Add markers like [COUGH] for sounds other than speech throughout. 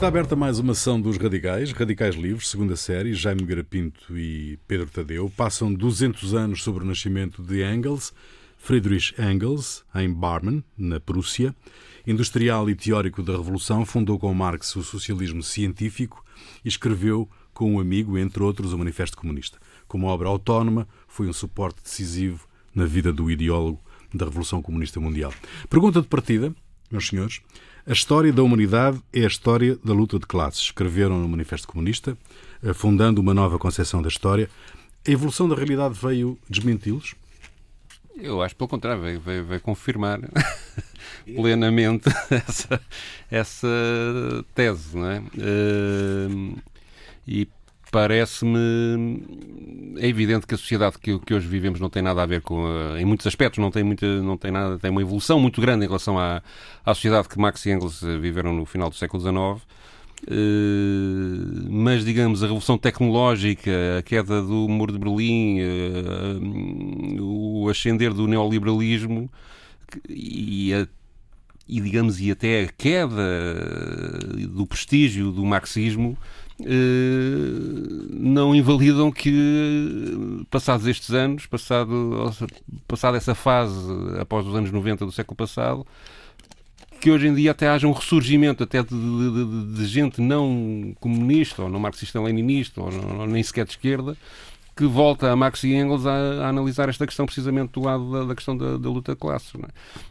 Está aberta mais uma ação dos Radicais, Radicais Livres, segunda série, Jaime Garapinto e Pedro Tadeu. Passam 200 anos sobre o nascimento de Engels, Friedrich Engels, em Barmen, na Prússia. Industrial e teórico da Revolução, fundou com Marx o socialismo científico e escreveu com um amigo, entre outros, o Manifesto Comunista. Como obra autónoma, foi um suporte decisivo na vida do ideólogo da Revolução Comunista Mundial. Pergunta de partida, meus senhores. A história da humanidade é a história da luta de classes. Escreveram no Manifesto Comunista, fundando uma nova concepção da história. A evolução da realidade veio desmenti-los? Eu acho pelo contrário, veio, veio, veio confirmar [LAUGHS] plenamente [LAUGHS] essa, essa tese, não é? Uh, e parece-me é evidente que a sociedade que, que, hoje vivemos não tem nada a ver com em muitos aspectos não tem muita não tem nada tem uma evolução muito grande em relação à, à sociedade que Marx e Engels viveram no final do século XIX. Uh, mas digamos a revolução tecnológica, a queda do muro de Berlim, uh, o ascender do neoliberalismo e, a, e digamos e até a queda do prestígio do marxismo não invalidam que, passados estes anos, passado, passada essa fase após os anos 90 do século passado, que hoje em dia até haja um ressurgimento até de, de, de, gente não comunista, ou não marxista-leninista, ou, nem sequer de esquerda, que volta a Marx e Engels a, a analisar esta questão precisamente do lado da, da questão da, da, luta de classes. É?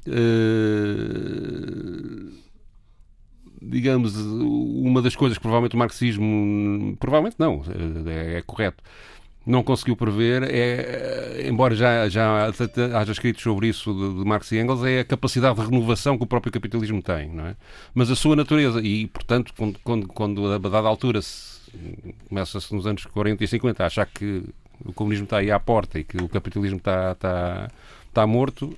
Uh, digamos, uma das coisas que provavelmente o marxismo, provavelmente não, é, é correto, não conseguiu prever é, embora já, já haja escrito sobre isso de, de, Marx e Engels, é a capacidade de renovação que o próprio capitalismo tem, não é? Mas a sua natureza, e portanto, quando, quando, quando a dada altura começa-se nos anos 40 e 50 a achar que o comunismo está aí à porta e que o capitalismo está, está, está morto,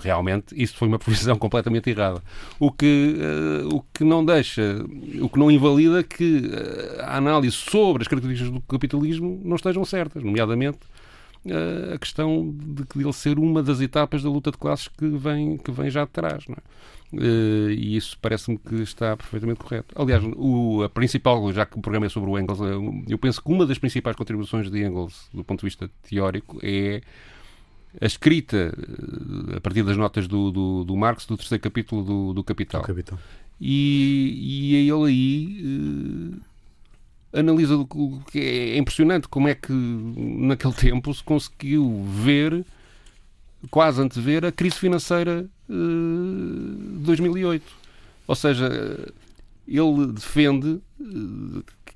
realmente isso foi uma previsão [LAUGHS] completamente errada. O que, uh, o que não deixa, o que não invalida que uh, a análise sobre as características do capitalismo não estejam certas, nomeadamente uh, a questão de que ele ser uma das etapas da luta de classes que vem, que vem já de trás. É? e isso parece-me que está perfeitamente correto. Aliás, o, a principal, já que o programa é sobre o Engels, eu penso que uma das principais contribuições de Engels, do ponto de vista teórico, é a escrita eh, a partir das notas do, do, do Marx do terceiro capítulo do, do Capital. Capital. E, e ele aí uh, analisa o que é impressionante como é que naquele tempo se conseguiu ver, quase antever, a crise financeira uh, de 2008. Ou seja, ele defende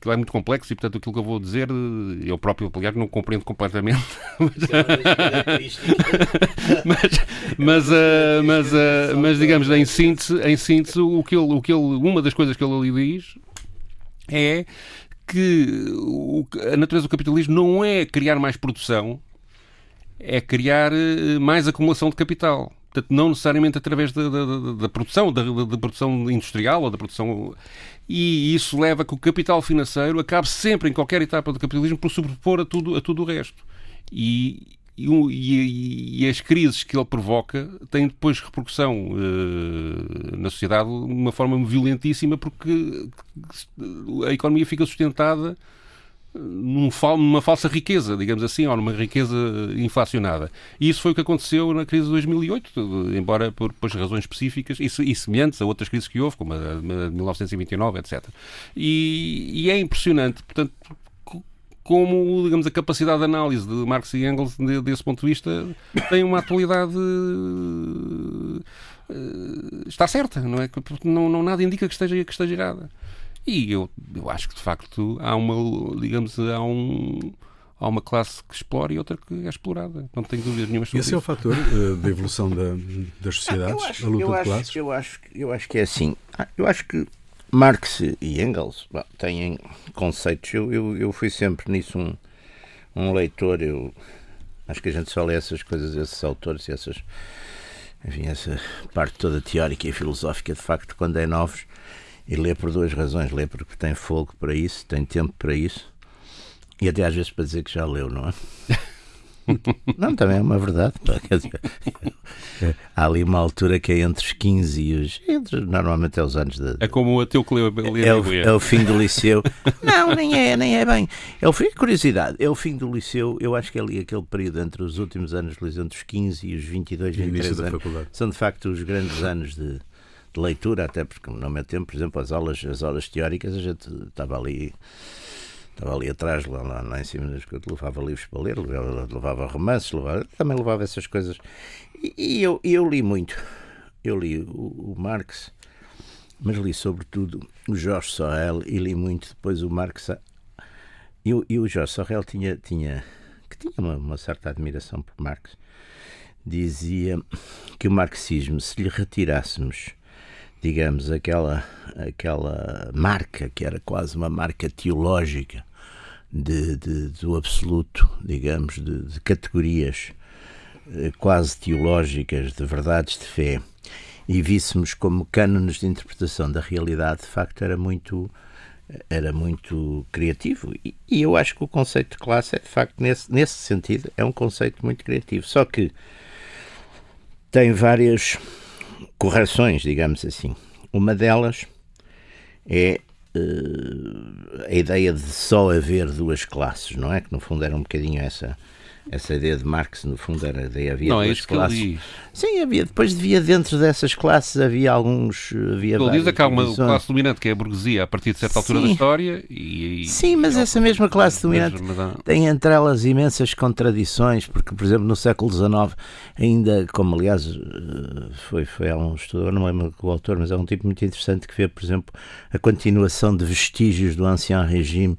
aquilo é muito complexo e, portanto, aquilo que eu vou dizer, eu próprio, aliás, não compreendo completamente. [LAUGHS] mas, mas, uh, mas, uh, mas, digamos, em síntese, em síntese o que ele, o que ele, uma das coisas que ele ali diz é que a natureza do capitalismo não é criar mais produção, é criar eh, mais acumulação de capital. Portanto, não necessariamente através da, da, da, produção, da, da, produção industrial ou da produção e isso leva a que o capital financeiro acabe sempre, em qualquer etapa do capitalismo, por sobrepor a tudo, a tudo o resto. E, e, e, as crises que ele provoca têm depois repercussão uh, na sociedade de uma forma violentíssima porque a economia fica sustentada numa falsa riqueza, digamos assim, ou numa riqueza inflacionada. E isso foi o que aconteceu na crise de 2008, embora por, por razões específicas e, e, semelhantes a outras crises que houve, como a de 1929, etc. E, e é impressionante, portanto, como, digamos, a capacidade de análise de Marx e Engels, desse ponto de vista, tem uma atualidade eh, está certa, não é? Não, não nada indica que esteja, que esteja errada. E eu, eu acho que de facto há uma, digamos, há um há uma classe que explora e outra que é explorada. Não tenho dúvidas nenhuma sobre Esse isso. é o fator uh, da evolução da, das sociedades, acho, a luta de acho, classes? Eu acho, eu acho que é assim. Ah, eu acho que Marx e Engels bom, têm conceitos. Eu, eu, eu fui sempre nisso um, um leitor. Eu acho que a gente só lê essas coisas, esses autores, essas, enfim, essa parte toda teórica e filosófica, de facto, quando é novos e lê por duas razões. Lê porque tem fogo para isso, tem tempo para isso. E até às vezes para dizer que já leu, não é? [LAUGHS] Não, também é uma verdade. [LAUGHS] há ali uma altura que é entre os 15 e os. Entre, normalmente é os anos de. É como o ateu que leu a é, o, é o fim do liceu. Não, nem é, nem é bem. É o fim, curiosidade, é o fim do liceu. Eu acho que é ali aquele período entre os últimos anos do liceu, entre os 15 e os 22, 23 anos. São de facto os grandes anos de, de leitura, até porque no meu tempo, por exemplo, as aulas, as aulas teóricas, a gente estava ali estava ali atrás, lá, lá, lá em cima das coisas, levava livros para ler, levava, levava romances, levava, também levava essas coisas. E, e eu, eu li muito. Eu li o, o, Marx, mas li sobretudo o Jorge Sorel e li muito depois o Marx. E, e o Jorge Sorel tinha, tinha, que tinha uma, uma certa admiração por Marx. Dizia que o marxismo, se lhe retirássemos digamos, aquela, aquela marca, que era quase uma marca teológica de, de do absoluto, digamos, de, de categorias eh, quase teológicas, de verdades de fé, e víssemos como cânones de interpretação da realidade, de facto era muito era muito criativo. E, e, eu acho que o conceito de classe é de facto nesse, nesse sentido é um conceito muito criativo. Só que tem várias correções, digamos assim. Uma delas é uh, a ideia de só haver duas classes, não é? Que no fundo era um bocadinho essa essa ideia de Marx, no fundo, era ideia havia não, é duas é classes. Sim, havia. Depois devia dentro dessas classes havia alguns. Havia ele diz que há uma classe dominante que é a burguesia a partir de certa altura Sim. da história e, Sim, mas essa mesma classe dominante mas, tem entre elas imensas contradições, porque, por exemplo, no século XIX, ainda, como aliás eh, foi, foi há um estudador, não lembro o autor, mas é um tipo muito interessante que vê, por exemplo, a continuação de vestígios do ancião regime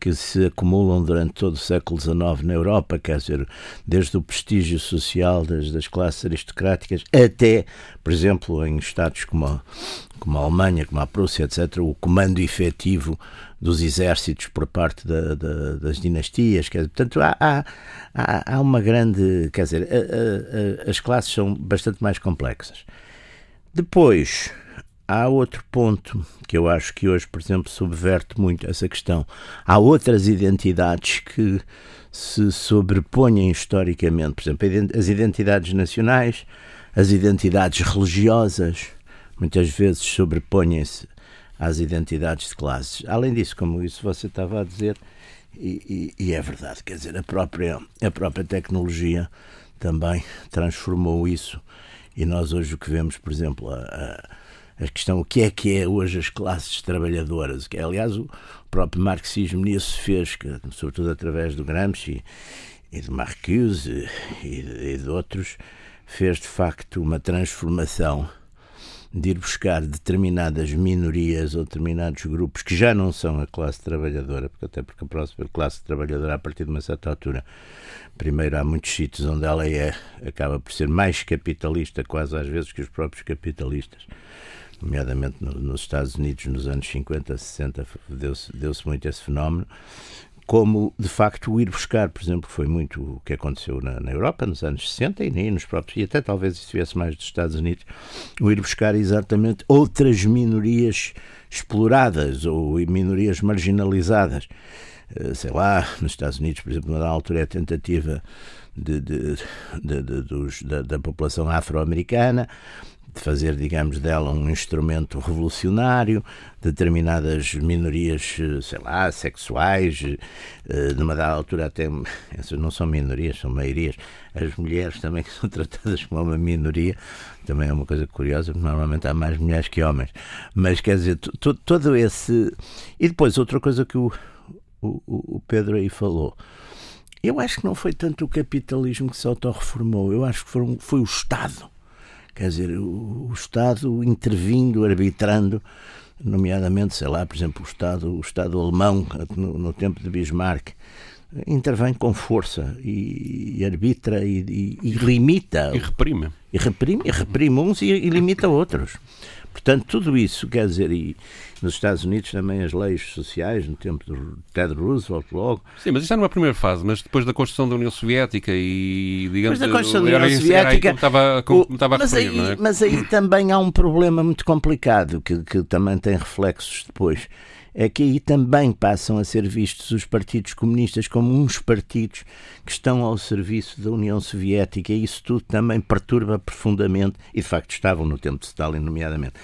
que se acumulam durante todo o século XIX na Europa, quer dizer, desde o prestígio social das, das classes aristocráticas até, por exemplo, em estados como a, como a Alemanha, como a Prússia, etc., o comando efetivo dos exércitos por parte da, da, das dinastias. Quer dizer, portanto, há, há, há uma grande. Quer dizer, a, a, as classes são bastante mais complexas. Depois, há outro ponto que eu acho que hoje, por exemplo, subverte muito essa questão. Há outras identidades que se sobrepõem historicamente, por exemplo, as identidades nacionais, as identidades religiosas, muitas vezes sobrepõem-se às identidades de classes. Além disso, como isso você estava a dizer, e, e, e, é verdade, quer dizer, a própria, a própria tecnologia também transformou isso. E nós hoje o que vemos, por exemplo, a, a a questão o que é que é hoje as classes trabalhadoras, que é, aliás o próprio marxismo nisso fez, que, sobretudo através do Gramsci e de Marcuse e, e de outros, fez de facto uma transformação de ir buscar determinadas minorias ou determinados grupos que já não são a classe trabalhadora, porque até porque a próxima classe trabalhadora, a partir de uma certa altura, primeiro há muitos sítios onde ela é, acaba por ser mais capitalista, quase às vezes, que os próprios capitalistas nomeadamente nos Estados Unidos nos anos 50, 60, deu-se deu muito esse fenómeno, como de facto ir buscar, por exemplo, foi muito o que aconteceu na, na Europa nos anos 60 e nem nos próprios, e até talvez isso mais dos Estados Unidos, o ir buscar exatamente outras minorias exploradas ou minorias marginalizadas. Eh, sei lá, nos Estados Unidos, por exemplo, na altura é a tentativa de, de, de dos, da, da população afro-americana de fazer, digamos, dela um instrumento revolucionário, determinadas minorias, sei lá, sexuais, eh, numa dada altura até, [LAUGHS] essas não são minorias, são maiorias, as mulheres também [LAUGHS] são tratadas como uma minoria, também é uma coisa curiosa, porque normalmente há mais mulheres que homens, mas quer dizer, todo esse... E depois, outra coisa que o, o, o Pedro aí falou, eu acho que não foi tanto o capitalismo que se autorreformou, eu acho que foi, foi o Estado Quer dizer, o, o Estado intervindo, arbitrando, nomeadamente, sei lá, por exemplo, o Estado, o Estado alemão, no, no tempo de Bismarck, intervém com força e, e arbitra e, e, e, limita. E reprime. E reprime, e reprime uns e, limita outros. Portanto, tudo isso, quer dizer, e nos Estados Unidos também as leis sociais, no tempo de Ted Roosevelt, logo. Sim, mas isso é numa primeira fase, mas depois da construção da União Soviética e, digamos, depois da construção da União Soviética. Estava, como estava mas, referir, aí, é? mas aí também há um problema muito complicado que, que também tem reflexos depois é que aí também passam a ser vistos os partidos comunistas como uns partidos que estão ao serviço da União Soviética. E isso tudo também perturba profundamente, e de facto estavam no tempo de Stalin, nomeadamente,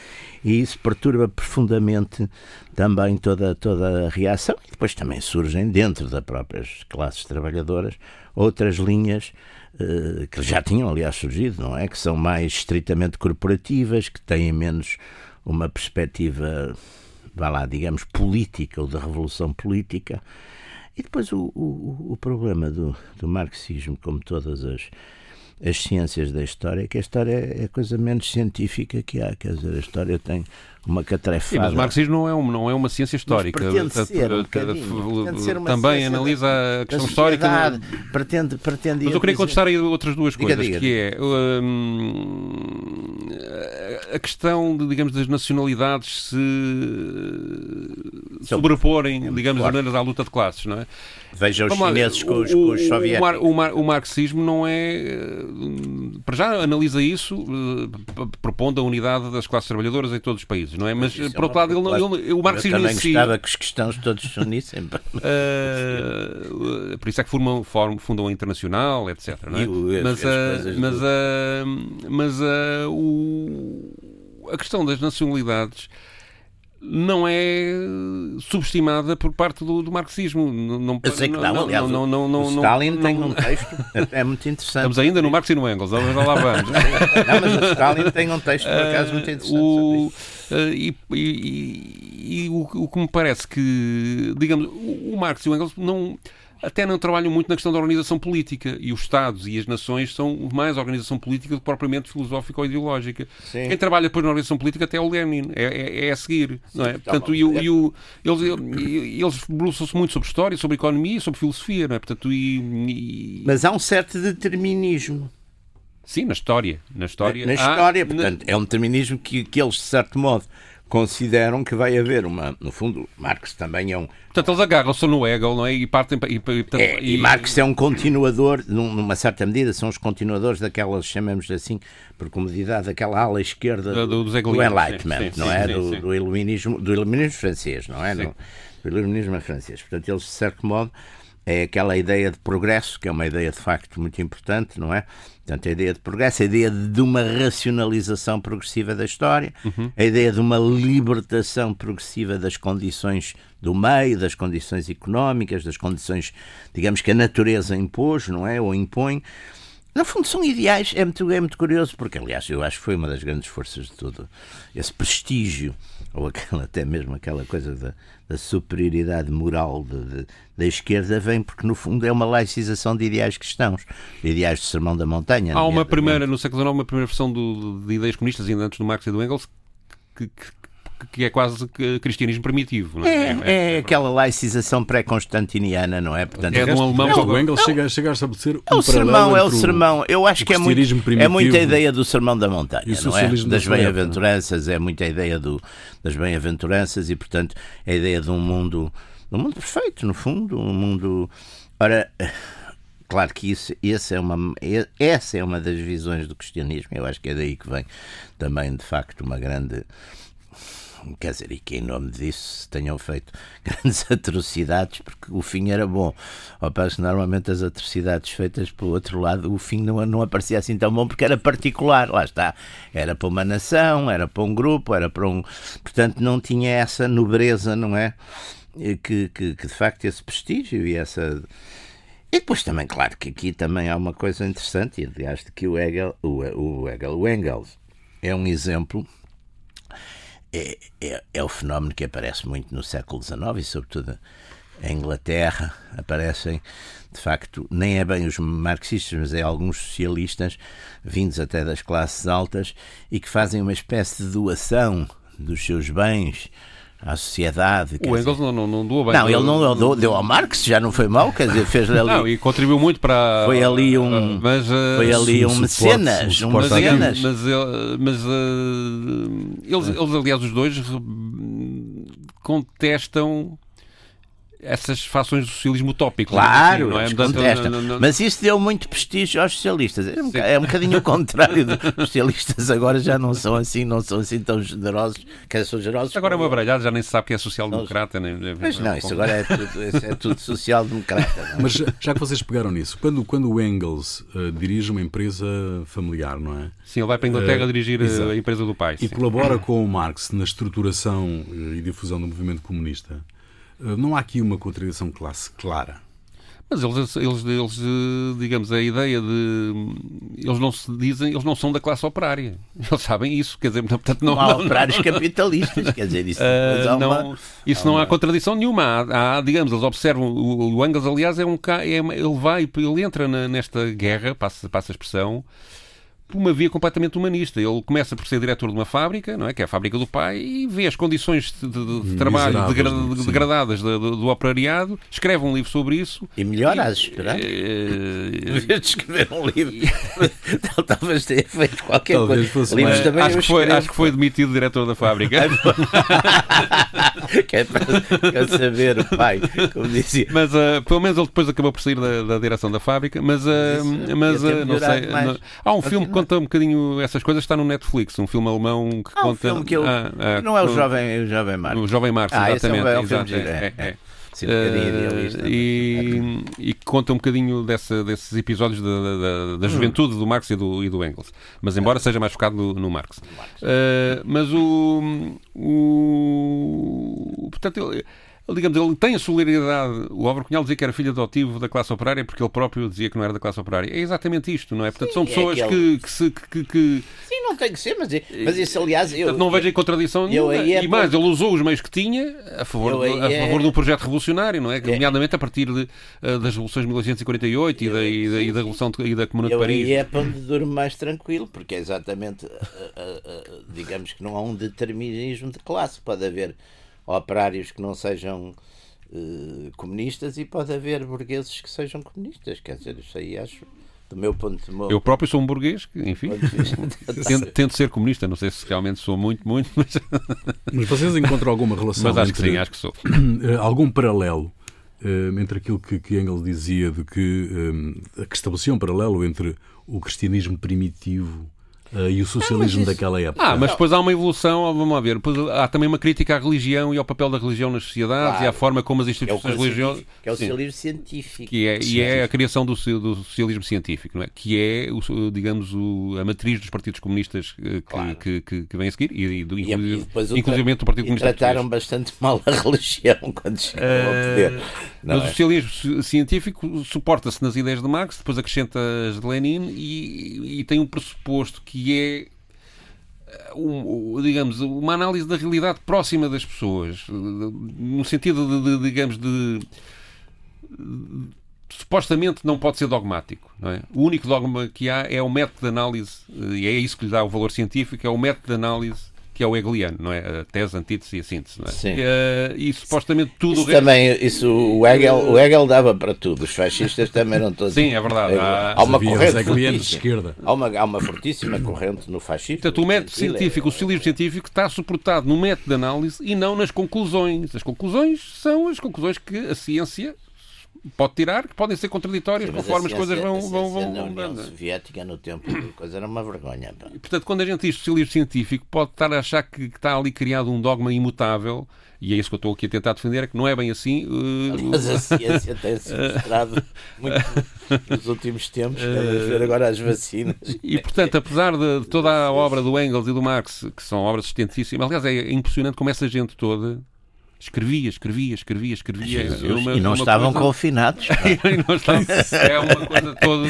e isso perturba profundamente também toda, toda a reação. E depois também surgem dentro das próprias classes trabalhadoras outras linhas eh, que já tinham, aliás, surgido, não é? Que são mais estritamente corporativas, que têm menos uma perspectiva, vá lá, digamos, política ou da revolução política. E depois o, o, o problema do, do marxismo, como todas as as ciências da história, que a história é a coisa menos científica que há. Quer dizer, a história tem uma catrefada. Sim, mas o marxismo não é, um, não é uma ciência histórica. Mas pretende ser, um pretende ser uma Também analisa a questão histórica. Pretende, pretende mas eu queria contestar aí outras duas diga, coisas, diga, que é hum, a questão, de, digamos, das nacionalidades se sobreporem, digamos, maneiras à luta de classes, não é? Veja os chineses com os, com os soviéticos. O, o, o, marxismo não é. Para já analisa isso, eh, propondo a unidade das classes trabalhadoras em todos os países, não é? Mas, Mas por outro lado, ele, ele, o marxismo. Eu também si, gostava que os cristãos todos se unissem. uh, [LAUGHS] por isso é que formam, formam, fundam a Internacional, etc. Não é? Mas, uh, mas, uh, mas o, a questão das nacionalidades não é subestimada por parte do, do marxismo. Não, Eu sei que não, não aliás, não, não, não, o Stalin tem um texto, é muito interessante. Estamos ainda no Marx e no Engels, lá vamos. [LAUGHS] não, mas o Stalin tem um texto, por acaso, muito interessante. O, uh, e, e, e o, o, que me parece que, digamos, o Marx e o Engels não até não trabalham muito na questão da organização política e os Estados e as nações são mais organização política do que propriamente filosófica ou ideológica. Sim. Quem trabalha depois na organização política até é o Lenin, é, é, é a seguir. Não é? Portanto, e, e o, eles, eles debruçam-se muito sobre história, sobre economia, sobre filosofia. Não é? Portanto, e, e... Mas há um certo determinismo. Sim, na história. Na história, na história portanto, na... é um determinismo que, que eles, de certo modo, consideram que vai haver uma. No fundo, Marx também é um. Portanto, eles agarram-se no Hegel, não é? E partem. E, e, é, e, Marx é um continuador, numa certa medida, são os continuadores daquelas, chamamos assim, por comodidade, daquela ala esquerda do, do, do, do Enlightenment, sim, sim, não é? Sim, do, do, iluminismo, do iluminismo francês, não é? Do, do iluminismo francês. Portanto, eles, de certo modo, é aquela ideia de progresso, que é uma ideia de facto muito importante, não é? Portanto, a ideia de progresso, a ideia de uma racionalização progressiva da história, uhum. a ideia de uma libertação progressiva das condições do meio, das condições económicas, das condições, digamos, que a natureza impôs, não é? Ou impõe. No fundo, são ideais. É muito, é muito curioso, porque, aliás, eu acho que foi uma das grandes forças de tudo esse prestígio, ou aquela, até mesmo aquela coisa da, da superioridade moral de, de, da esquerda, vem porque, no fundo, é uma laicização de ideais cristãos, de ideais do Sermão da Montanha. Há uma primeira, no século XIX, uma primeira versão do, de ideias comunistas, ainda antes do Marx e do Engels, que, que que é quase cristianismo primitivo. É? É, é, é, aquela laicização pré-constantiniana, não é? Portanto, é de um alemão. Não, o Engels chega, chega a estabelecer é o sermão, é o sermão. Eu acho que é, muito, é muita ideia do sermão da montanha, não é? Das bem-aventuranças, é muita ideia do, das bem-aventuranças e, portanto, a ideia de um mundo, um mundo perfeito, no fundo, um mundo... Ora... Claro que isso, essa, é uma, essa é uma das visões do cristianismo. Eu acho que é daí que vem também, de facto, uma grande quer dizer, e que em nome disso tenham feito [LAUGHS] grandes atrocidades, porque o fim era bom. Ao passo que normalmente as atrocidades feitas pelo outro lado, o fim não, não aparecia assim tão bom, porque era particular, lá está. Era para uma nação, era para um grupo, era para um. Portanto, não tinha essa nobreza, não é? Que, que, que de facto esse prestígio e essa. E depois também, claro que aqui também há uma coisa interessante, e aliás, de que o Hegel, o, o Hegel, o Engels, é um exemplo é, é, é, o fenómeno que aparece muito no século XIX e, sobretudo, em Inglaterra. Aparecem, de facto, nem é bem os marxistas, mas é alguns socialistas, vindos até das classes altas, e que fazem uma espécie de doação dos seus bens à sociedade. O Engels dizer... não, não, não doou bem. Não, ele não deu, deu ao Marx, já não foi mal, quer dizer, fez ali. Não, e contribuiu muito para. Foi ali um. Mas, uh, foi ali um mecenas. Um mecenas. Mas, mas uh, eles, eles, aliás, os dois contestam essas fações do socialismo utópico. Claro, assim, não é? Portanto, contesta. Não, não, mas isso deu muito prestígio aos socialistas. É um, é um bocadinho o contrário. Os socialistas agora já não são assim, não são assim tão generosos. Quer são generosos. Agora é uma baralhada, já nem se sabe que é social-democrata. Nem, mas não, isso agora é tudo, é tudo social-democrata. Mas já que vocês pegaram nisso, quando, quando o Engels uh, dirige uma empresa familiar, não é? Sim, ele vai para a Inglaterra uh, dirigir exato. a empresa do pai. E sim. colabora com o Marx na estruturação e difusão do movimento comunista. Uh, não há aqui uma contradição classe clara. Mas eles, eles, eles, digamos, a ideia de. Eles não se dizem, eles não são da classe operária. [LAUGHS] Eles sabem isso, quer dizer, portanto, não. não há operários [LAUGHS] não, capitalistas, quer dizer, isso, uh, não, isso não há contradição nenhuma. Há, há, digamos, eles observam. O, o Engels, aliás, é um. É, ele vai, ele entra na, nesta guerra, passa, passa a expressão por uma via completamente humanista. Ele começa por ser diretor de uma fábrica, não é? que é a fábrica do pai, e vê as condições de, de, de trabalho degra degradadas do, do, do, operariado, escreve um livro sobre isso. E melhora as esperar. É, em vez de escrever um livro, [LAUGHS] talvez tenha feito qualquer talvez coisa. Livros também acho, que foi, acho que foi demitido diretor da fábrica. que é para, saber o pai, como dizia. Mas uh, pelo menos ele depois acabou por sair da, da direção da fábrica, mas, uh, mas uh, não sei. Não, há um filme que conta um bocadinho essas coisas, está no Netflix, um filme alemão que ah, conta. Um que eu... ah, ah, não é o jovem, o jovem Marx. O jovem Marx, ah, exatamente. é um, é um filme de... é, é. é. Sim, um uh, e, e, conta um bocadinho dessa, desses episódios da, da, da hum. juventude do Marx e do, e do Engels. Mas embora seja mais focado no, no Marx. Uh, mas o, o. Portanto, ele digamos, ele tem a solidariedade. O Álvaro Cunhal dizia que era filho adotivo da classe operária porque ele próprio dizia que não era da classe operária. É exatamente isto, não é? Portanto, Sim, são é pessoas é aquele... que, que, se, que, que, Sim, não tem que ser, mas, mas isso, aliás. Eu, Portanto, não vejo em contradição nenhuma. É e mais, ele usou os meios que tinha a favor, a é... favor do projeto revolucionário, não é? é. Nomeadamente a partir de, uh, das revoluções de 1848 e da, e, da, e da Revolução de, e da Comuna de Paris. E é para onde durmo mais tranquilo, porque é exatamente, uh, digamos que não há um determinismo de classe. Pode haver operários que não sejam uh, comunistas e pode haver burgueses que sejam comunistas. Quer dizer, isso aí acho. Do meu ponto de vista. Eu próprio sou um burguês, enfim, [LAUGHS] tento, tento, ser comunista, não sei se realmente sou muito, muito, mas. [LAUGHS] Mas vocês encontram alguma relação? Mas acho entre, que sim, acho que sou. [CLEARS THROAT] Eh, algum paralelo uh, entre aquilo que, que Engels dizia de que, um, que estabelecia um paralelo entre o cristianismo primitivo Uh, e o socialismo isso... daquela época. Ah, mas depois há uma evolução, vamos lá ver. Depois há também uma crítica à religião e ao papel da religião nas sociedades claro. e à forma como as instituições é religiosas. Que é o socialismo científico. Que é, e é a criação do, do socialismo científico, não é? que é, o, digamos, o, a matriz dos partidos comunistas que, claro. que, que, que, vem a seguir e, e, do, e, inclusive, e inclusive do Partido Comunista. trataram bastante mal a [LAUGHS] religião quando chegou uh, ao poder. Não mas é? o socialismo científico suporta-se nas ideias de Marx, depois acrescenta as de Lenin e, e tem um pressuposto que é eh, um, digamos, uma análise da realidade próxima das pessoas, no sentido de, de digamos, de, de, supostamente não pode ser dogmático. Não é? O único dogma que há é o método de análise, e é isso que lhe dá o valor científico, é o método de análise que é o hegeliano, não é? A tese, a antítese e a síntese, não é? Sim. Uh, e supostamente tudo isso o resto... também, isso, o Hegel, o Hegel dava para tudo, os fascistas também não todos. Sim, é verdade. Há, há uma corrente de esquerda. Há uma, há uma fortíssima corrente no fascismo. Portanto, o método científico, o socialismo científico está suportado no método de análise e não nas conclusões. As conclusões são as conclusões que a ciência pode tirar, que podem ser contraditórias Sim, conforme as coisas vão, vão, vão, na União Soviética no tempo [COUGHS] coisa era uma vergonha. E, portanto, quando a gente diz socialismo científico, pode estar a achar que, que está ali criado um dogma imutável e é isso que eu estou aqui a tentar defender, é que não é bem assim. Uh, Mas a [LAUGHS] ciência tem-se mostrado muito nos últimos tempos, vamos ver agora as vacinas. [LAUGHS] E, portanto, apesar de toda a obra do Engels e do Marx, que são obras extensíssimas, aliás, é impressionante como essa gente toda escrevia, escrevia, escrevia, escrevia. É uma, e não estavam coisa... confinados. [LAUGHS] não estavam... [LAUGHS] É uma coisa toda.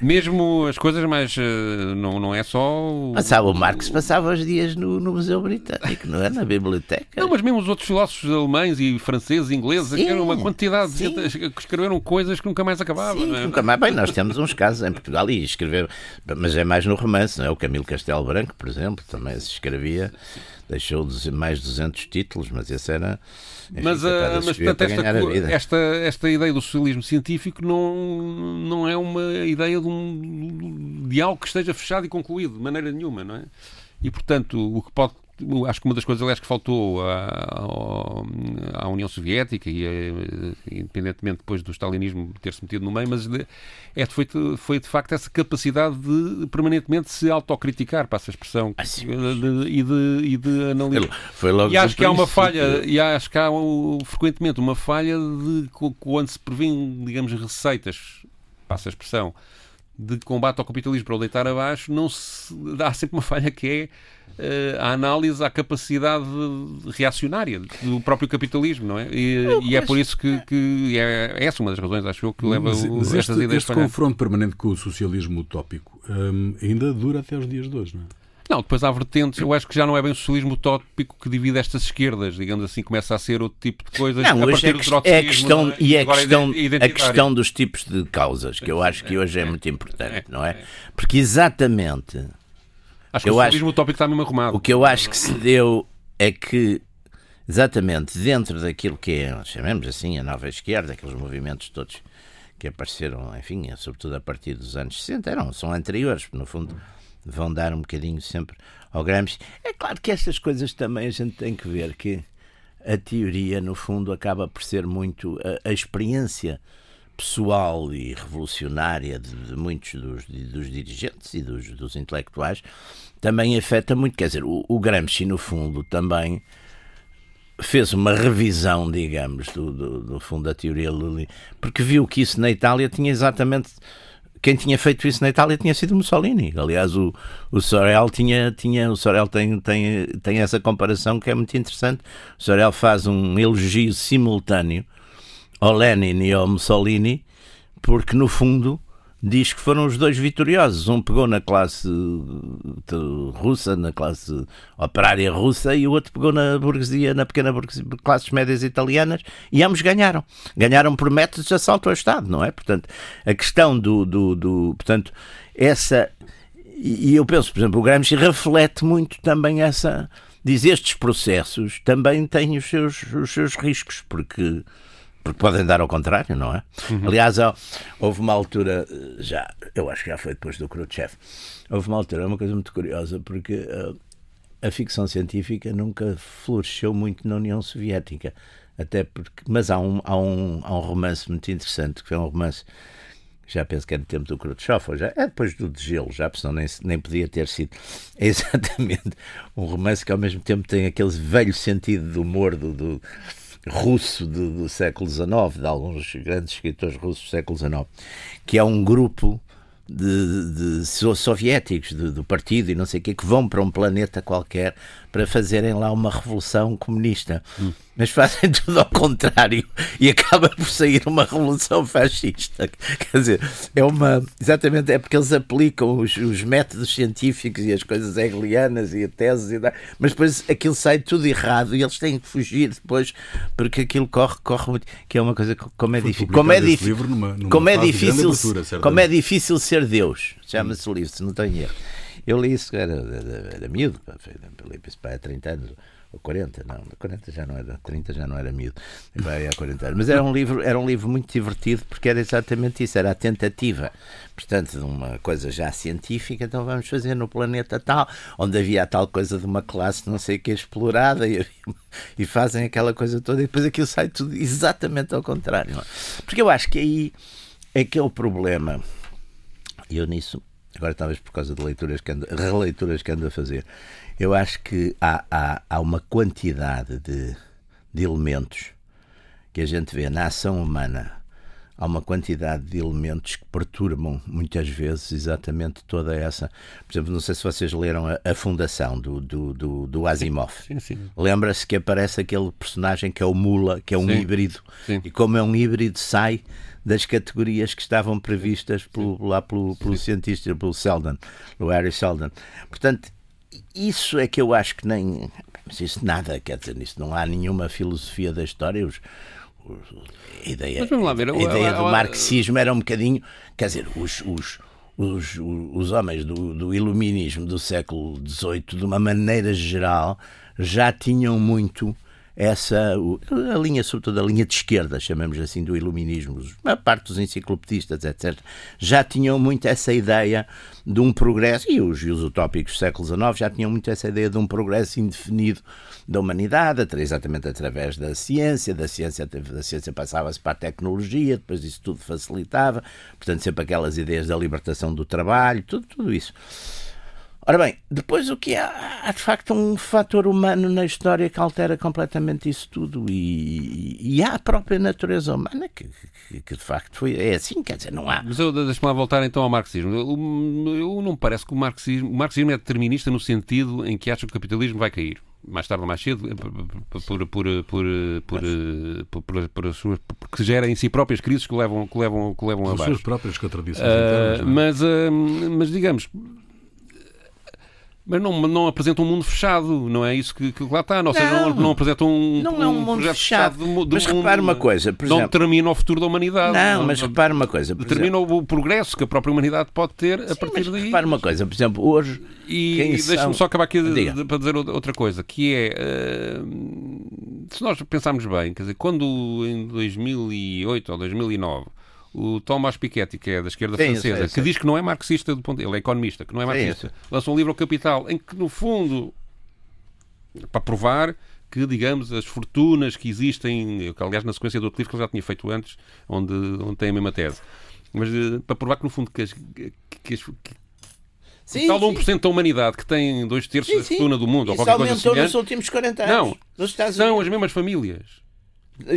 Mesmo as coisas mais. Eh, não, não é só. Passava, o Marx passava os dias no, no Museu Britânico, não é? Na biblioteca. Não, mas mesmo os outros filósofos alemães e franceses, ingleses, sim, eram uma quantidade sim. de gente que escreveram coisas que nunca mais acabavam. Sim, é? nunca mais. Bem, nós temos uns casos em Portugal e escreveram, mas é mais no romance, não é? O Camilo Castelo Branco, por exemplo, também se escrevia deixou mais de 200 títulos, mas esse era. Enfim, mas, uh, mas portanto, esta, esta, esta ideia do socialismo científico não, não é uma ideia de, um, de algo que esteja fechado e concluído, de maneira nenhuma, não é? E, portanto, o que pode acho que uma das coisas, aliás, que faltou à, à União Soviética e, independentemente depois do stalinismo ter-se metido no meio, mas é, foi, foi de facto essa capacidade de permanentemente se autocriticar, para essa expressão, ah, sim. de, e, de, e de analisar. Foi logo e acho que há uma falha, e acho que há frequentemente uma falha de quando se prevêem, digamos, receitas, passa a expressão, de combate ao capitalismo para o deitar abaixo, não se dá sempre uma falha que é uh, a análise à capacidade reacionária do próprio capitalismo, não é? E, e é por isso que, que é essa uma das razões, acho eu, que leva mas, o, mas estas este, ideias este confronto permanente com o socialismo utópico um, ainda dura até os dias de hoje, não é? Não, depois há vertentes, eu acho que já não é bem o socialismo utópico que divide estas esquerdas, digamos assim, começa a ser outro tipo de coisas não, a partir é, do é a questão é? E é a questão, a questão dos tipos de causas, que eu acho que hoje é muito importante, não é? Porque exatamente. Acho que o socialismo utópico está mesmo arrumado. O que eu acho que se deu é que, exatamente dentro daquilo que é, chamemos assim, a nova esquerda, aqueles movimentos todos que apareceram, enfim, sobretudo a partir dos anos 60, eram, são anteriores, no fundo vão dar um bocadinho sempre ao Gramsci. É claro que estas coisas também a gente tem que ver que a teoria, no fundo, acaba por ser muito a, a experiência pessoal e revolucionária de, de muitos dos, de, dos, dirigentes e dos, dos, intelectuais também afeta muito. Quer dizer, o, o Gramsci, no fundo, também fez uma revisão, digamos, do, do, do fundo da teoria Lully, porque viu que isso na Itália tinha exatamente quem tinha feito isso na Itália tinha sido Mussolini. Aliás, o, o Sorel tinha, tinha o Sorel tem, tem, tem essa comparação que é muito interessante. O Sorel faz um elogio simultâneo ao Lenin e ao Mussolini, porque no fundo diz que foram os dois vitoriosos. Um pegou na classe russa, na classe operária russa, e o outro pegou na burguesia, na pequena burguesia, classes médias italianas, e ambos ganharam. Ganharam por métodos de assalto ao Estado, não é? Portanto, a questão do. do, do portanto, essa. E eu penso, por exemplo, o Gramsci reflete muito também essa. Diz estes processos também têm os seus, os seus riscos, porque porque podem dar ao contrário, não é? Uhum. Aliás, houve uma altura, já, eu acho que já foi depois do Khrushchev, houve uma altura, uma coisa muito curiosa, porque uh, a ficção científica nunca floresceu muito na União Soviética, até porque, mas há um, há um, há um romance muito interessante, que foi um romance já penso que é no tempo do Khrushchev, ou já é depois do degelo, já senão nem, nem podia ter sido. [LAUGHS] É exatamente um romance que ao mesmo tempo tem aquele velho sentido do humor do, do russo do, do século XIX, de alguns grandes escritores russos do século XIX, que é um grupo de, de soviéticos de, do partido e não sei o quê, que vão para um planeta qualquer para fazerem lá uma revolução comunista. Hum. Mas fazem [LAUGHS] tudo ao contrário e acaba por sair uma revolução fascista. Quer dizer, é uma. Exatamente, é porque eles aplicam os, os métodos científicos e as coisas hegelianas e a tese, e mas depois aquilo sai tudo errado e eles têm que fugir depois porque aquilo corre, corre muito. Que é uma coisa como é difícil. Como é, difícil como é difícil. Como é difícil ser Deus. Chama-se o livro, se não tenho erro. Eu li isso, era, era, era miúdo, li isso para há 30 anos, ou 40, não, 40 já não era, 30 já não era miúdo, vai há 40 anos. Mas era um livro, era um livro muito divertido porque era exatamente isso, era a tentativa, portanto, de uma coisa já científica, então vamos fazer no planeta tal, onde havia a tal coisa de uma classe não sei que explorada e, e fazem aquela coisa toda e depois aquilo sai tudo exatamente ao contrário. É? Porque eu acho que aí é que é o problema. Eu nisso agora talvez por causa de leituras que ando, releituras que ando a fazer, eu acho que há, há, há uma quantidade de, de elementos que a gente vê na ação humana, há uma quantidade de elementos que perturbam muitas vezes exatamente toda essa. Por exemplo, não sei se vocês leram a, a Fundação do, do, do, do Asimov. Lembra-se que aparece aquele personagem que é o Mula, que é um sim. híbrido, sim. e como é um híbrido, sai das categorias que estavam previstas pelo, lá pelo, pelo cientista, pelo Selden, o Harry Selden. Portanto, isso é que eu acho que nem. Mas isso nada, quer dizer, nisso não há nenhuma filosofia da história. Os, os, a ideia, ver, a ideia do marxismo era um bocadinho. Quer dizer, os, os, os, os homens do, do iluminismo do século XVIII, de uma maneira geral, já tinham muito essa a linha, sobretudo a linha de esquerda, chamamos assim, do iluminismo, a parte dos enciclopedistas, etc., já tinham muito essa ideia de um progresso, e os, e os utópicos do século XIX já tinham muito essa ideia de um progresso indefinido da humanidade, exatamente através da ciência, da ciência, da ciência passava-se para a tecnologia, depois isso tudo facilitava, portanto sempre aquelas ideias da libertação do trabalho, tudo, tudo isso. Ora bem, depois o que há, há de facto um fator humano na história que altera completamente isso tudo e, e há a própria natureza humana que, que, que, de facto foi, é assim, quer dizer, não há. Mas eu deixa-me lá voltar então ao marxismo. Eu, eu não me parece que o marxismo, o marxismo é determinista no sentido em que acha que o capitalismo vai cair mais tarde ou mais cedo, por, por, por, por, por, por, as suas, porque gera em si próprias crises que levam, que levam, que levam as abaixo. As suas próprias contradições. Uh, internas, mas, uh, mas digamos, mas não, não apresenta um mundo fechado, não é isso que, que lá está. Ou seja, não, não, não apresenta um, não é um, um mundo fechado. fechado de, mas repare uma coisa, por exemplo, não determina o futuro da humanidade. Não, não mas repare uma coisa. Determina exemplo, o progresso que a própria humanidade pode ter a sim, partir daí. Repare uma coisa, por exemplo, hoje. E, e deixa-me só acabar aqui de, de, para dizer outra coisa, que é. Uh, se nós pensarmos bem, quer dizer, quando em 2008 ou 2009 o Thomas Piketty, que é da esquerda sim, francesa, sei, que diz que não é marxista, do ponto, ele é economista, que não é marxista, sim, lançou um livro ao Capital, em que, no fundo, para provar que, digamos, as fortunas que existem, que, aliás, na sequência do outro livro que ele já tinha feito antes, onde, onde tem a mesma tese, mas eh, para provar que, no fundo, que as, que as, Sim, tal 1% da humanidade que tem dois terços sim, da fortuna do mundo, Isso ou qualquer coisa semelhante, nos últimos 40 anos. Não, são as mesmas famílias.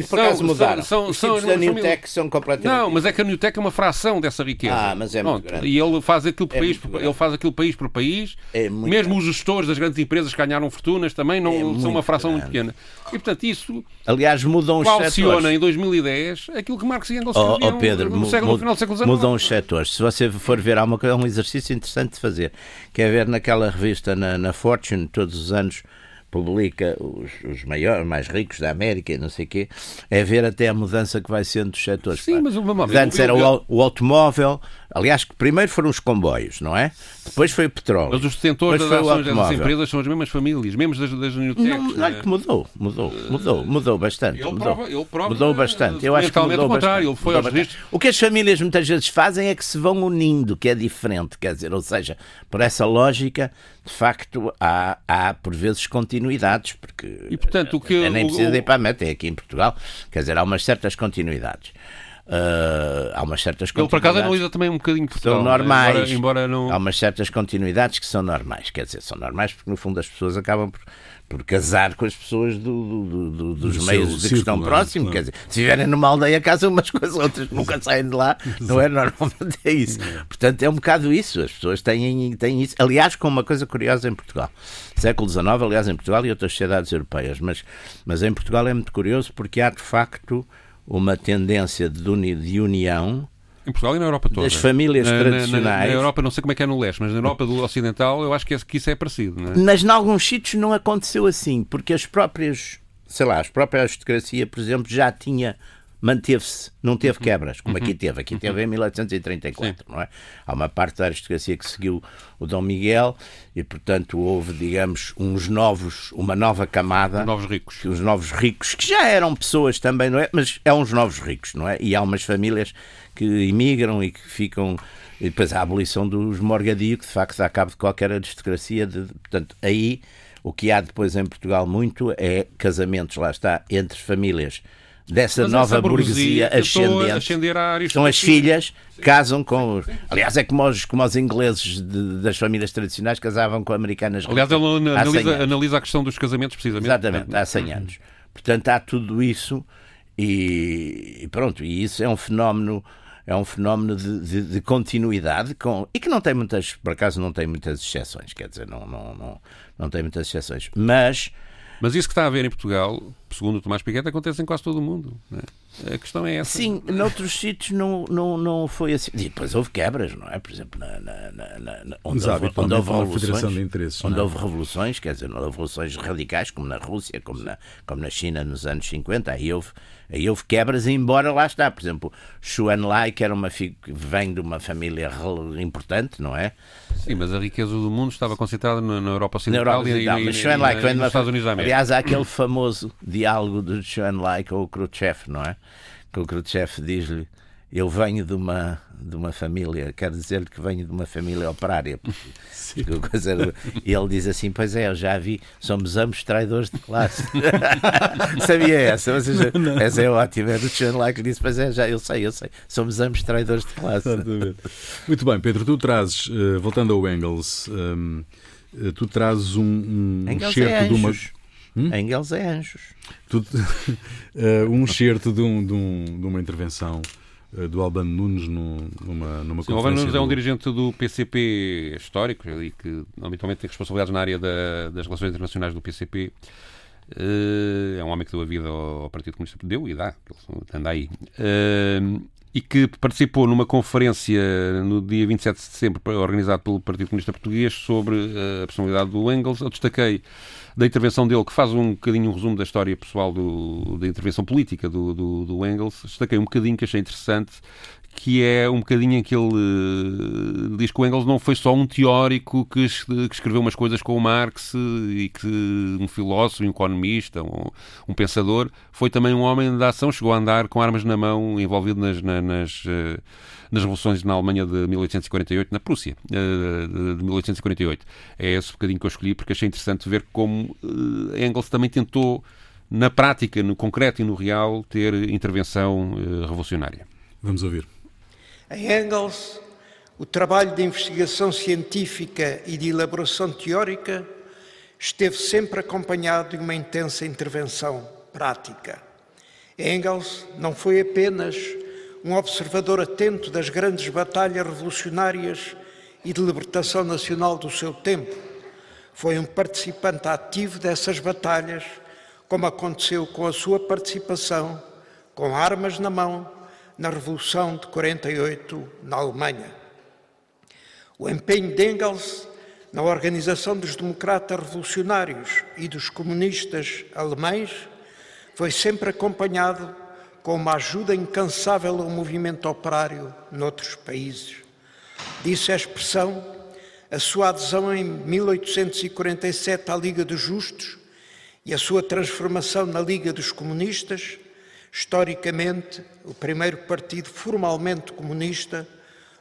Por acaso mudaram. São, Os são, da Newtec são completamente. Não, mas é que a Newtec é uma fração dessa riqueza. Ah, mas é muito grande. E ele faz aquilo, é país, por, ele faz aquilo país por país. É Mesmo grande. os gestores das grandes empresas que ganharam fortunas também não é são uma fração grande. muito pequena. E portanto isso. Aliás, mudam os setores. em 2010 aquilo que Marx e Engels oh, oh Pedro, no, século, no final do século XIX. Mudam os setores. Se você for ver, há uma, um exercício interessante de fazer, que é ver naquela revista, na, na Fortune, todos os anos publica os, os maiores, mais ricos da América e não sei o quê, é ver até a mudança que vai sendo dos setores. Sim, pá. mas uma, Antes era o, o, automóvel, aliás, que primeiro foram os comboios, não é? Depois foi o petróleo. Mas os detentores das ações das empresas são as mesmas famílias, mesmo das, das Newtech. Não, não é que mudou, mudou, mudou, mudou bastante. Ele mudou, prova, ele prova mudou bastante. Eu acho que mudou o contrário, bastante. Ele foi aos registros. O que as famílias muitas vezes fazem é que se vão unindo, que é diferente, quer dizer, ou seja, por essa lógica, de facto, há, há por vezes continuidades, porque e, portanto, o que eu, nem precisa de ir para a meta, é aqui em Portugal, quer dizer, há umas certas continuidades. Uh, há umas certas Ele, por acaso, analisa também um bocadinho Portugal. São normais. Embora, embora não... Há umas certas continuidades que são normais. Quer dizer, são normais porque, no fundo, as pessoas acabam por, por casar com as pessoas do, do, do, dos do meios de que estão próximos. Quer dizer, se viverem numa aldeia, casam umas com as outras, nunca saem de lá. Não é normalmente é isso. Portanto, é um bocado isso. As pessoas têm, têm isso. Aliás, com uma coisa curiosa em Portugal. Século XIX, aliás, em Portugal e outras sociedades europeias. Mas, mas em Portugal é muito curioso porque há, de facto uma tendência de, uni, de união em Portugal e na Europa toda. Das famílias na, tradicionais. Na, na, Europa, não sei como é que é no leste, mas na Europa do Ocidental eu acho que, é, que isso é parecido. É? Mas em alguns sítios não aconteceu assim, porque as próprias, sei lá, as próprias aristocracia, por exemplo, já tinha manteve-se, não teve quebras, como aqui teve. Aqui teve em 1834, Sim. não é? Há uma parte da aristocracia que seguiu o Dom Miguel e, portanto, houve, digamos, uns novos, uma nova camada. Os novos ricos. Os novos ricos, que já eram pessoas também, não é? Mas é uns novos ricos, não é? E há umas famílias que imigram e que ficam. E depois a abolição dos morgadio, que de facto dá cabo de qualquer aristocracia. De, portanto, aí o que há depois em Portugal muito é casamentos, lá está, entre famílias dessa Mas nova burguesia, ascendente. São as filhas, casam com. Aliás, é como os, como os ingleses de, das famílias tradicionais casavam com americanas. Aliás, ele analisa, analisa a questão dos casamentos, precisamente. Exatamente, há 100 anos. Portanto, há tudo isso e, pronto, e isso é um fenómeno é um fenómeno de, de, de, continuidade com, e que não tem muitas, por acaso não tem muitas exceções, quer dizer, não, não, não, não tem muitas exceções. Mas mas isso que está a ver em Portugal, segundo o Tomás Piquet, acontece em quase todo o mundo. É? A questão é essa. Sim, noutros sítios não, não, não foi assim. E depois houve quebras, não é? Por exemplo, na, na, na, na onde, houve, onde houve revoluções. De interesses, onde não? é? houve revoluções, quer dizer, não houve revoluções radicais, como na Rússia, como na, como na China nos anos 50, aí houve, aí houve quebras, embora lá está. Por exemplo, Xu Enlai, que era uma, que vem de uma família importante, não é? Sim, mas a riqueza do mundo estava concentrada na, na Europa Na Ocidental Europa e, Ocidental, e, mas e, Xu Enlai, e, que vem de nos uma Estados Unidos da América. Aliás, há aquele famoso diálogo de Xu Enlai com o Khrushchev, não é? Que o Khrushchev diz-lhe: Eu venho de uma, de uma família, quero dizer-lhe que venho de uma família operária. porque- [LAUGHS] porque era- E ele diz assim: Pois é, eu já vi, somos ambos traidores de classe. [LAUGHS] Sabia essa? Ou seja, essa é ótima. É do Xu Enlai que disse: Pois é, já, eu sei, eu sei, somos ambos traidores de classe. Muito bem, Pedro, tu trazes, eh, voltando ao Engels, hum, eh, tu trazes um, um Engels é de uma. Anjos. Engels é anjos. tu- [LAUGHS] eh, um excerto de, um- de um- de uma intervenção eh, do Albano Nunes num- numa, numa Sim, o. Alvaro Nunes é um do- dirigente do PCP histórico e que habitualmente tem responsabilidades na área da- das relações internacionais do PCP. Eh, é um homem que deu a vida ao, ao Partido Comunista. Deu e dá, anda aí. Eh, e que participou numa conferência no dia 27 de setembro, organizado pelo Partido Comunista Português, sobre eh, a personalidade do Engels. Eu destaquei da intervenção dele, que faz um bocadinho um resumo da história pessoal do- da intervenção política do, do, do Engels. Destaquei um bocadinho que achei interessante, que é um bocadinho em que ele eh, diz que o Engels não foi só um teórico que, que escreveu umas coisas com o Marx e que um filósofo, um economista, um, um pensador, foi também um homem da ação, chegou a andar com armas na mão, envolvido nas, na- nas, eh, nas revoluções na Alemanha de 1848, na Prússia eh, de de 1848. É esse bocadinho que eu escolhi porque achei interessante ver como eh, Engels também tentou, na prática, no concreto e no real, ter intervenção eh, revolucionária. Vamos ouvir. Em Engels, o trabalho de investigação científica e de elaboração teórica esteve sempre acompanhado de uma intensa intervenção prática. Engels não foi apenas um observador atento das grandes batalhas revolucionárias e de libertação nacional do seu tempo. Foi um participante ativo dessas batalhas, como aconteceu com a sua participação, com armas na mão, na Revolução de 48 na Alemanha. O empenho de Engels na organização dos democratas revolucionários e dos comunistas alemães foi sempre acompanhado com uma ajuda incansável ao movimento operário noutros países. Disse a expressão a sua adesão em 1847 à Liga dos Justos e a sua transformação na Liga dos Comunistas, historicamente o primeiro partido formalmente comunista,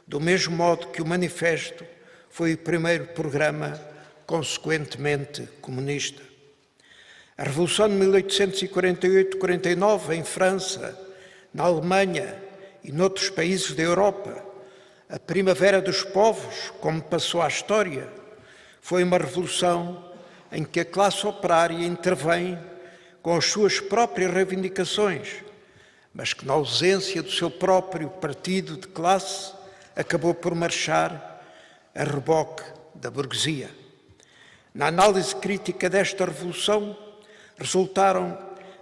do mesmo modo que o Manifesto foi o primeiro programa consequentemente comunista. A Revolução de 1848-49 em França, na Alemanha e noutros países da Europa, a Primavera dos Povos, como passou à história, foi uma revolução em que a classe operária intervém com as suas próprias reivindicações, mas que, na ausência do seu próprio partido de classe, acabou por marchar a reboque da burguesia. Na análise crítica desta revolução, resultaram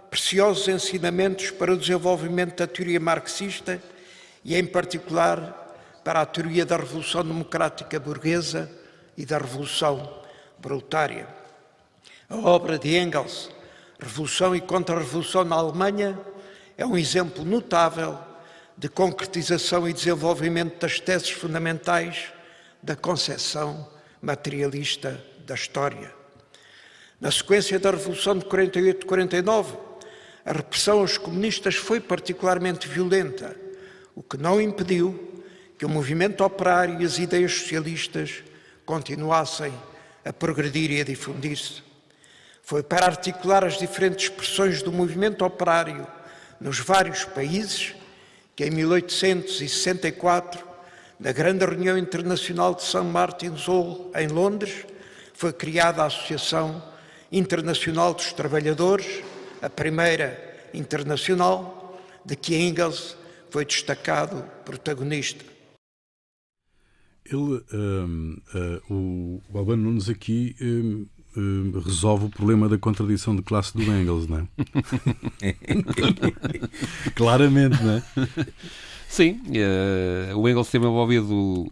preciosos ensinamentos para o desenvolvimento da teoria marxista e, em particular, para a teoria da Revolução Democrática Burguesa e da Revolução Proletária. A obra de Engels, Revolução e Contra-Revolução na Alemanha, é um exemplo notável de concretização e desenvolvimento das teses fundamentais da concepção materialista da história. Na sequência da Revolução de 48-49, a repressão aos comunistas foi particularmente violenta, o que não impediu que o movimento operário e as ideias socialistas continuassem a progredir e a difundir-se. Foi para articular as diferentes expressões do movimento operário nos vários países que em 1864, na grande reunião internacional de St. Martin's Hall, em Londres, foi criada a Associação Internacional dos Trabalhadores, a primeira internacional, de que Engels foi destacado protagonista. Ele, hum, uh, o, o Albano Nunes aqui hum, uh, resolve o problema da contradição de classe do Engels, não é? [LAUGHS] Claramente, não é? Sim, uh, o Engels esteve envolvido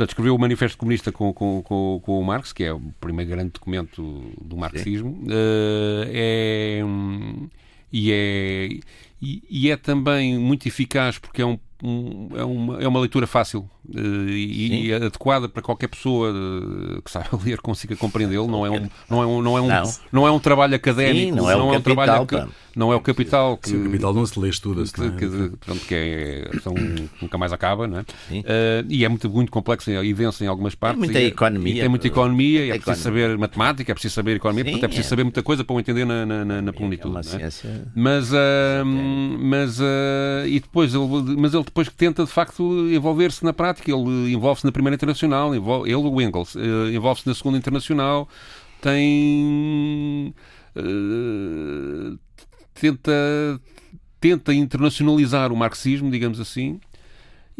Portanto, escreveu o Manifesto Comunista com, com, com, com, o Marx, que é o primeiro grande documento do marxismo. Uh, é, e, é, e, e, é também muito eficaz porque é, um, um, é, uma, é uma leitura fácil e, e, adequada para qualquer pessoa uh, que saiba [LAUGHS] ler consiga compreendê-lo. Não é um, não é um, não é um, não. não é um trabalho académico, Sim, não é, não é um trabalho não é o capital que. Sim, o capital não se lê, estuda-se. Que, que, que, pronto, que é, são, [COUGHS] nunca mais acaba, não é? Uh, e é muito, muito complexo e denso em algumas partes. Tem muita e, economia. E tem muita economia, e é preciso saber matemática, é preciso saber economia, Sim, portanto é preciso é. saber muita coisa para o entender na, na, na, na plenitude. É uma ciência. Mas, uh, mas, uh, e depois ele, mas ele depois que tenta de facto envolver-se na prática, ele envolve-se na primeira internacional, envolve, ele, o Engels, envolve-se na segunda internacional, tem. Uh, tenta, tenta internacionalizar o marxismo, digamos assim,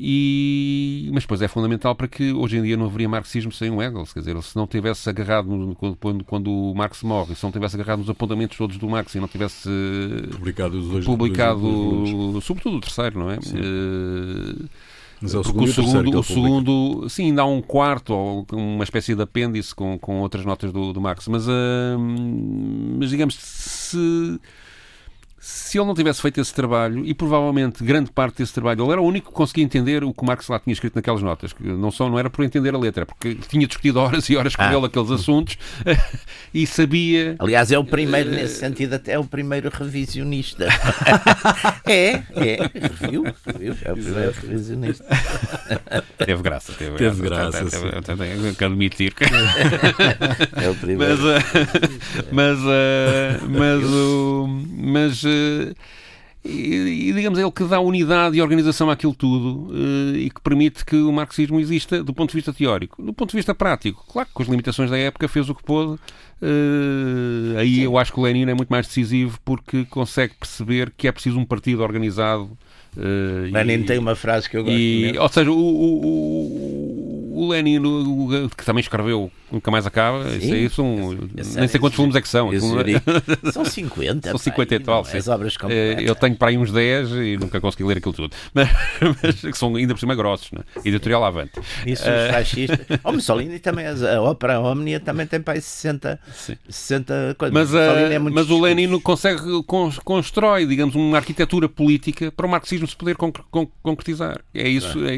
e, mas depois é fundamental para que hoje em dia não haveria marxismo sem o Engels. Quer dizer, se não tivesse agarrado quando, quando o Marx morre, se não tivesse agarrado nos apontamentos todos do Marx e não tivesse publicado, os dois, publicado dois, dois, sobretudo o terceiro, não é? Uh, mas é o segundo, o segundo, o segundo sim, ainda há um quarto ou uma espécie de apêndice com, com outras notas do, do Marx, mas, uh, mas digamos se se ele não tivesse feito esse trabalho, e provavelmente grande parte desse trabalho, ele era o único que conseguia entender o que o Marx lá tinha escrito naquelas notas. Não só não era por entender a letra, porque tinha discutido horas e horas com ah. ele aqueles assuntos [LAUGHS] e sabia. Aliás, é o primeiro, nesse sentido, até é o primeiro revisionista. [LAUGHS] é, é, reviu, reviu, é o primeiro revisionista. Teve graça, teve, teve graça. Teve, teve, que admitir. é o primeiro. Mas, mas, mas, mas, mas e, digamos, é ele que dá unidade e organização àquilo tudo uh, e que permite que o marxismo exista do ponto de vista teórico. Do ponto de vista prático, claro que com as limitações da época fez o que pôde. Uh, aí Sim. eu acho que o Lenin é muito mais decisivo porque consegue perceber que é preciso um partido organizado. Uh, Lenin e, tem uma frase que eu gosto e, Ou seja, o, o o Lenin, o, que também escreveu Nunca Mais Acaba, sim, isso aí são. nem sei quantos filmes é que são. São 50. [LAUGHS] São 50 e tal. As obras completas. Eu tenho para aí uns 10 e nunca consegui ler aquilo tudo. [LAUGHS] Mas, mas que são ainda por cima grossos. Né? Editorial Avante. Isso, os uh... fascistas. [LAUGHS] O Mussolini também, a ópera Omnia também tem para aí 60, 60 coisas. Mas, uh, é mas o Lenin consegue, constrói, digamos, uma arquitetura política para o marxismo se poder concretizar. É isso, é,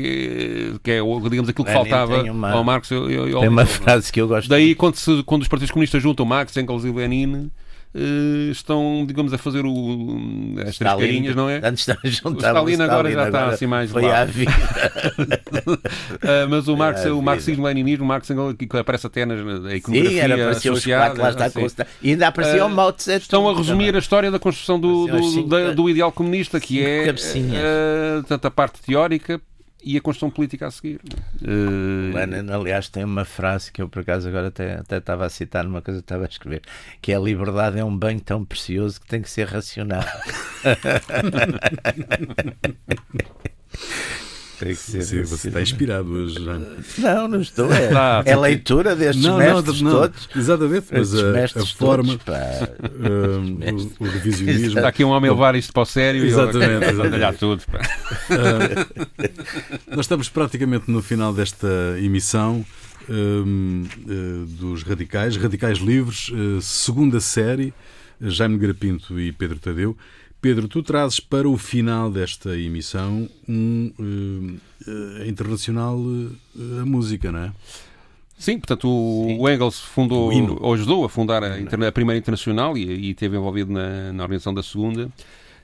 que é, digamos, aquilo que faltava uma, ao Marx. Eu, eu, tem uma frase que eu gosto. Daí, quando, se, quando os partidos comunistas juntam Marx, Engels e Lenin, Uh, estão, digamos, a fazer o, as Stalin, três carinhas, não é? Antes de juntar o Stalin, agora já está assim mais foi à [LAUGHS] vida. uh, mas o, Marx, o marxismo-leninismo, o Marx que aparece até na, na iconografia Sim, era, associada. Lá está assim. E ainda aparecia uh, o Mao Tse Estão a resumir também. a história da construção do, do, do, do ideal comunista, que é uh, tanto a parte teórica e a construção política a seguir. Uh... Lenin, aliás, tem uma frase que eu, por acaso, agora até, até estava a citar numa coisa que estava a escrever, que é a liberdade é um bem tão precioso que tem que ser racional. [LAUGHS] [LAUGHS] Tem que ser, Sim, você está inspirado hoje, já. Não, não estou. É, ah, é leitura destes não, mestres não, não, todos. Exatamente, mas a, a forma, todos, uh, o, o, revisionismo. Está aqui um homem a levar isto para o sério exatamente, [LAUGHS] e olhar tudo. Uh, nós estamos praticamente no final desta emissão. Um, uh, dos Radicais, Radicais Livres, uh, segunda série, Jaime Grapinto e Pedro Tadeu. Pedro, tu trazes para o final desta emissão um uh, internacional uh, a música, não é? Sim, portanto, o, Sim. o Engels fundou, o ou ajudou a fundar a, a primeira internacional e, e esteve envolvido na, na organização da segunda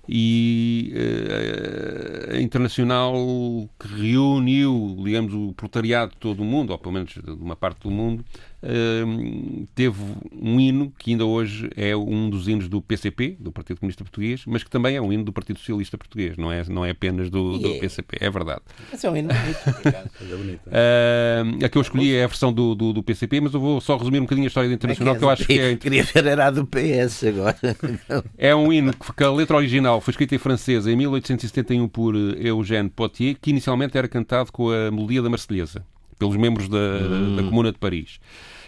e uh, a internacional que reuniu, digamos, o proletariado de todo o mundo, ou pelo menos de uma parte do mundo, teve um hino que ainda hoje é um dos hinos do PCP, do Partido Comunista Português, mas que também é um hino do Partido Socialista Português, não é, não é apenas do. PCP, é verdade. Mas é um hino bonito, [LAUGHS] uh, a que eu escolhi é a versão do, do, do, PCP, mas eu vou só resumir um bocadinho a história da Internacional, é que, é, que eu acho que é... [LAUGHS] Queria ver era a do PS agora. [LAUGHS] é um hino que a letra original foi escrita em francês em 1871 por Eugène Potier, que inicialmente era cantado com a melodia da Marselhesa pelos membros da, hum. da Comuna de Paris.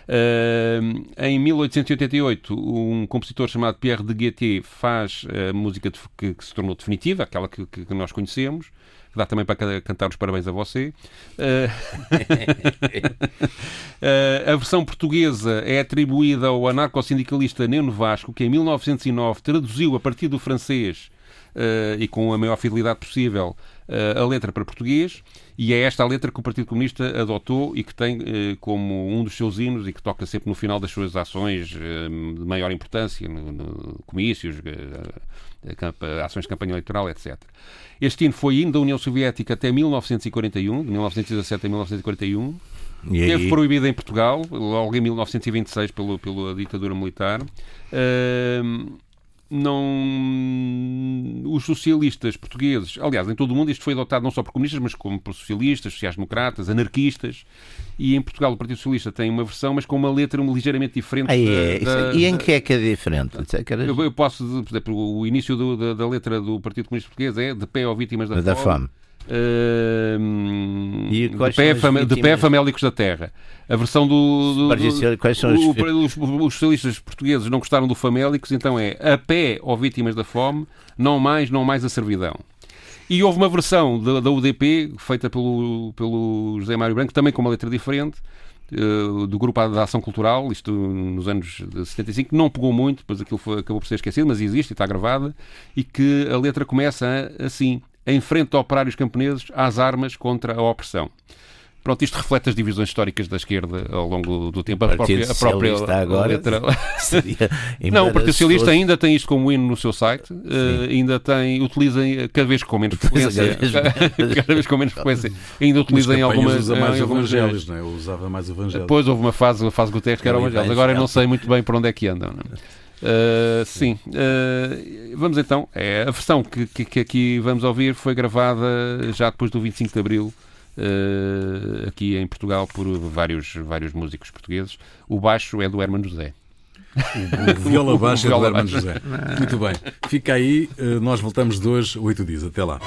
Uh, em 1888, um compositor chamado Pierre de Guettet faz a música de, que, que, se tornou definitiva, aquela que, que nós conhecemos. Dá também para cantar os parabéns a você. Uh, uh, [LAUGHS] a versão portuguesa é atribuída ao anarcossindicalista Neno Vasco, que em 1909 traduziu a partir do francês e com a maior fidelidade possível a letra para português, e é esta a letra que o Partido Comunista adotou e que tem uh, como um dos seus hinos e que toca sempre no final das suas ações de maior importância, no, no comícios, ações de campanha eleitoral, etc. Este hino foi hino da União Soviética até 1941, de 1917 a 1941. E Teve proibido em Portugal, logo em 1926, pelo, pela ditadura militar. Uh, não os socialistas portugueses, aliás, em todo o mundo isto foi adotado não só por comunistas, mas como por socialistas, sociais-democratas, anarquistas, e em Portugal o Partido Socialista tem uma versão, mas com uma letra ligeiramente diferente. Ah, é. Da, e em que é que é diferente? Eu, eu posso, por exemplo, o início do, da, da, letra do Partido Comunista Português é de pé ao vítimas da, da fome. fome. Uh, de, pé, fam de pé famélicos da terra. A versão do. do, do quais são os... os, os socialistas portugueses não gostaram do famélicos, então é a pé ou vítimas da fome, não mais, não mais a servidão. E houve uma versão da, da UDP, feita pelo, pelo José Mário Branco, também com uma letra diferente, uh, do Grupo da Ação Cultural, isto nos anos 75, não pegou muito, depois aquilo foi, acabou por ser esquecido, mas existe e está gravada, e que a letra começa assim: em frente a operários camponeses, às armas contra a opressão. Pronto, isto reflete as divisões históricas da esquerda ao longo do tempo. A própria, a própria agora letra. [LAUGHS] [LAUGHS] não, o Partido Socialista ainda tem isto como hino no seu site, uh, ainda tem, utiliza [LAUGHS] cada vez com menos frequência, cada vez com menos frequência, ainda utiliza em algumas. usa mais evangelhos, não é? Usava mais evangelhos. Depois houve uma fase, a fase Guterres que era evangelhos. Agora eu não sei muito bem para onde é que andam. Não é? Uh, sim, uh, vamos então. É, a versão que, que, que, aqui vamos ouvir foi gravada já depois do 25 de Abril, uh, aqui em Portugal, por vários, vários músicos portugueses. O baixo é do Hermano José. O, o viola baixo é do Hermano José. Muito bem. Fica aí, nós voltamos de hoje, oito dias. Até lá.